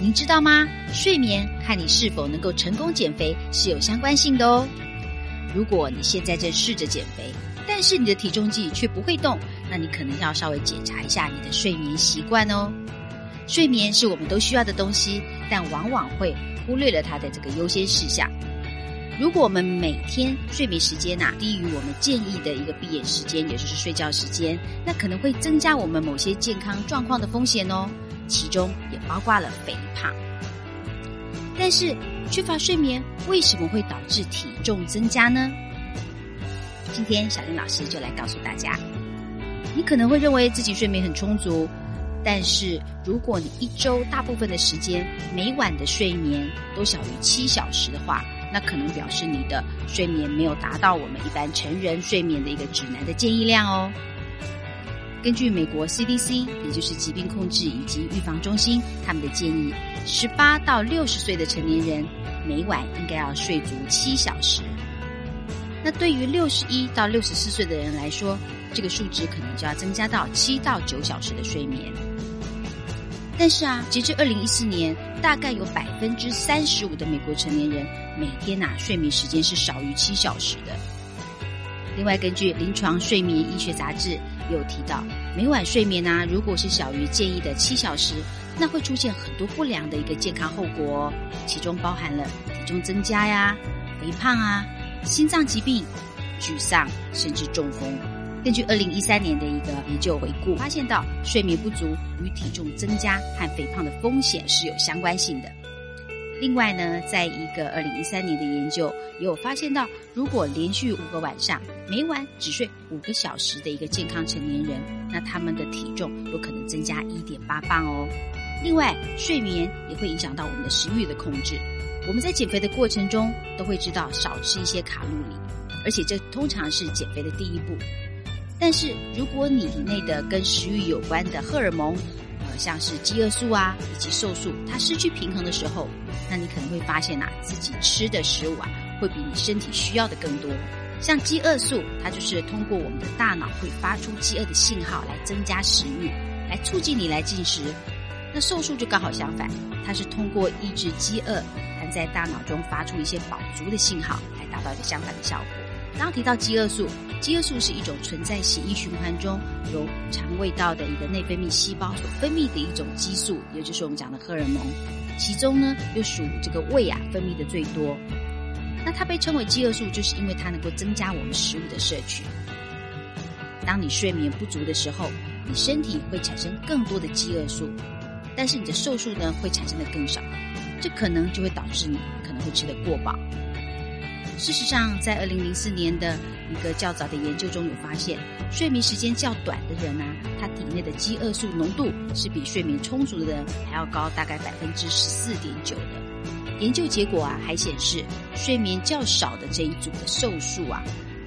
您知道吗？睡眠和你是否能够成功减肥是有相关性的哦。如果你现在正试着减肥，但是你的体重计却不会动，那你可能要稍微检查一下你的睡眠习惯哦。睡眠是我们都需要的东西，但往往会忽略了它的这个优先事项。如果我们每天睡眠时间呐低于我们建议的一个闭眼时间，也就是睡觉时间，那可能会增加我们某些健康状况的风险哦。其中也包括了肥胖。但是缺乏睡眠为什么会导致体重增加呢？今天小林老师就来告诉大家。你可能会认为自己睡眠很充足，但是如果你一周大部分的时间每晚的睡眠都小于七小时的话，那可能表示你的睡眠没有达到我们一般成人睡眠的一个指南的建议量哦。根据美国 CDC，也就是疾病控制以及预防中心，他们的建议，十八到六十岁的成年人每晚应该要睡足七小时。那对于六十一到六十四岁的人来说，这个数值可能就要增加到七到九小时的睡眠。但是啊，截至二零一四年，大概有百分之三十五的美国成年人每天呐睡眠时间是少于七小时的。另外，根据《临床睡眠医学杂志》有提到，每晚睡眠呢，如果是小于建议的七小时，那会出现很多不良的一个健康后果，哦其中包含了体重增加呀、肥胖啊、心脏疾病、沮丧，甚至中风。根据二零一三年的一个研究回顾，发现到睡眠不足与体重增加和肥胖的风险是有相关性的。另外呢，在一个二零一三年的研究也有发现到，如果连续五个晚上每晚只睡五个小时的一个健康成年人，那他们的体重有可能增加一点八磅哦。另外，睡眠也会影响到我们的食欲的控制。我们在减肥的过程中都会知道少吃一些卡路里，而且这通常是减肥的第一步。但是，如果你体内的跟食欲有关的荷尔蒙，像是饥饿素啊以及瘦素，它失去平衡的时候，那你可能会发现呐，自己吃的食物啊，会比你身体需要的更多。像饥饿素，它就是通过我们的大脑会发出饥饿的信号来增加食欲，来促进你来进食。那瘦素就刚好相反，它是通过抑制饥饿，还在大脑中发出一些饱足的信号，来达到一个相反的效果。刚提到饥饿素，饥饿素是一种存在血液循环中，由肠胃道的一个内分泌细胞所分泌的一种激素，也就是我们讲的荷尔蒙。其中呢，又属这个胃啊分泌的最多。那它被称为饥饿素，就是因为它能够增加我们食物的摄取。当你睡眠不足的时候，你身体会产生更多的饥饿素，但是你的瘦素呢会产生的更少，这可能就会导致你可能会吃得过饱。事实上，在二零零四年的一个较早的研究中有发现，睡眠时间较短的人呢，他体内的饥饿素浓度是比睡眠充足的人还要高，大概百分之十四点九的。研究结果啊，还显示睡眠较少的这一组的瘦素啊，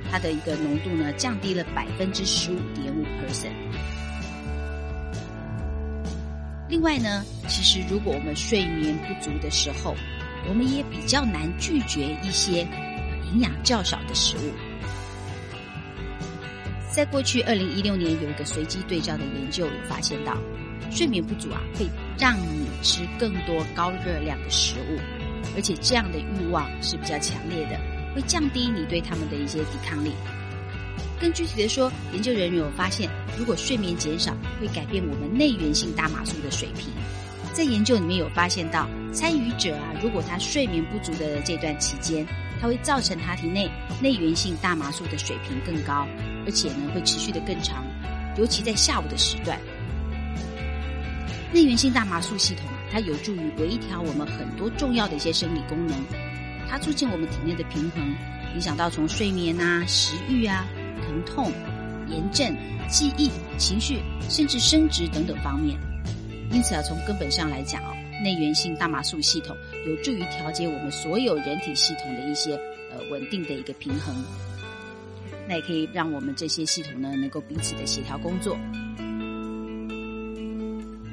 它的一个浓度呢降低了百分之十五点五 percent。另外呢，其实如果我们睡眠不足的时候，我们也比较难拒绝一些。营养较少的食物，在过去二零一六年有一个随机对照的研究，有发现到睡眠不足啊，会让你吃更多高热量的食物，而且这样的欲望是比较强烈的，会降低你对他们的一些抵抗力。更具体的说，研究人员有发现，如果睡眠减少，会改变我们内源性大麻素的水平。在研究里面有发现到，参与者啊，如果他睡眠不足的这段期间，它会造成他体内内源性大麻素的水平更高，而且呢会持续的更长，尤其在下午的时段。内源性大麻素系统啊，它有助于微调我们很多重要的一些生理功能，它促进我们体内的平衡，影响到从睡眠啊、食欲啊、疼痛、炎症、记忆、情绪，甚至生殖等等方面。因此啊，从根本上来讲哦，内源性大麻素系统有助于调节我们所有人体系统的一些呃稳定的一个平衡，那也可以让我们这些系统呢能够彼此的协调工作。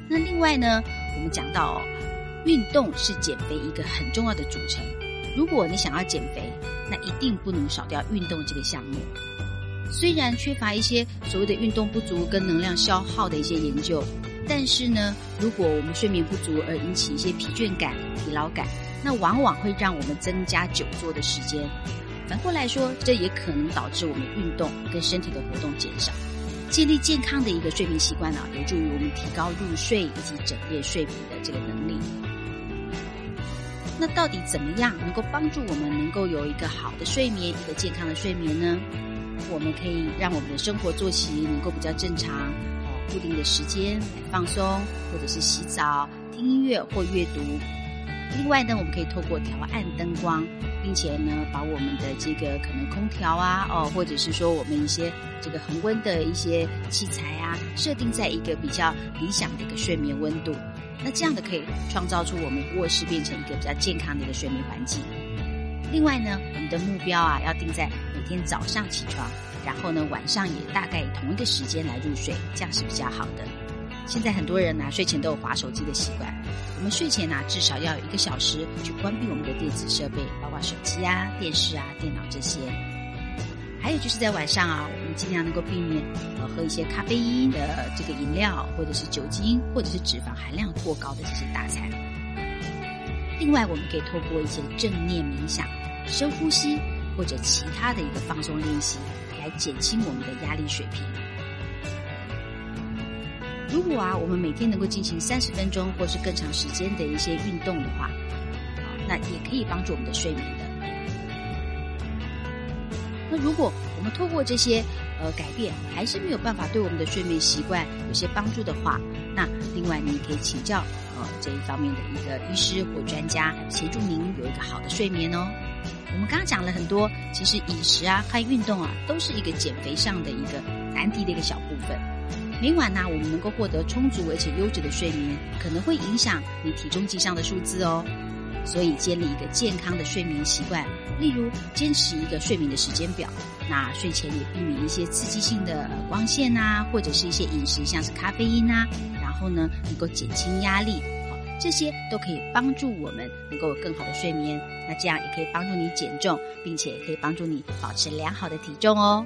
那另外呢，我们讲到，运动是减肥一个很重要的组成。如果你想要减肥，那一定不能少掉运动这个项目。虽然缺乏一些所谓的运动不足跟能量消耗的一些研究。但是呢，如果我们睡眠不足而引起一些疲倦感、疲劳感，那往往会让我们增加久坐的时间。反过来说，这也可能导致我们运动跟身体的活动减少。建立健康的一个睡眠习惯呢，有助于我们提高入睡以及整夜睡眠的这个能力。那到底怎么样能够帮助我们能够有一个好的睡眠、一个健康的睡眠呢？我们可以让我们的生活作息能够比较正常，固定的时间来放松，或者是洗澡、听音乐或阅读。另外呢，我们可以透过调暗灯光，并且呢，把我们的这个可能空调啊，哦，或者是说我们一些这个恒温的一些器材啊，设定在一个比较理想的一个睡眠温度。那这样的可以创造出我们卧室变成一个比较健康的一个睡眠环境。另外呢，我们的目标啊，要定在每天早上起床，然后呢，晚上也大概同一个时间来入睡，这样是比较好的。现在很多人呢，睡前都有划手机的习惯。我们睡前呢，至少要有一个小时去关闭我们的电子设备，包括手机啊、电视啊、电脑这些。还有就是在晚上啊，我们尽量能够避免呃喝一些咖啡因的这个饮料，或者是酒精，或者是脂肪含量过高的这些大餐。另外，我们可以透过一些正念冥想、深呼吸或者其他的一个放松练习，来减轻我们的压力水平。如果啊，我们每天能够进行三十分钟或是更长时间的一些运动的话，那也可以帮助我们的睡眠的。那如果我们透过这些呃改变，还是没有办法对我们的睡眠习惯有些帮助的话，那另外你可以请教呃这一方面的一个医师或专家，协助您有一个好的睡眠哦。我们刚刚讲了很多，其实饮食啊、和运动啊，都是一个减肥上的一个难题的一个小部分。每晚呢，我们能够获得充足而且优质的睡眠，可能会影响你体重计上的数字哦。所以建立一个健康的睡眠习惯，例如坚持一个睡眠的时间表，那睡前也避免一些刺激性的光线呐，或者是一些饮食，像是咖啡因呐，后呢，能够减轻压力，这些都可以帮助我们能够有更好的睡眠。那这样也可以帮助你减重，并且也可以帮助你保持良好的体重哦。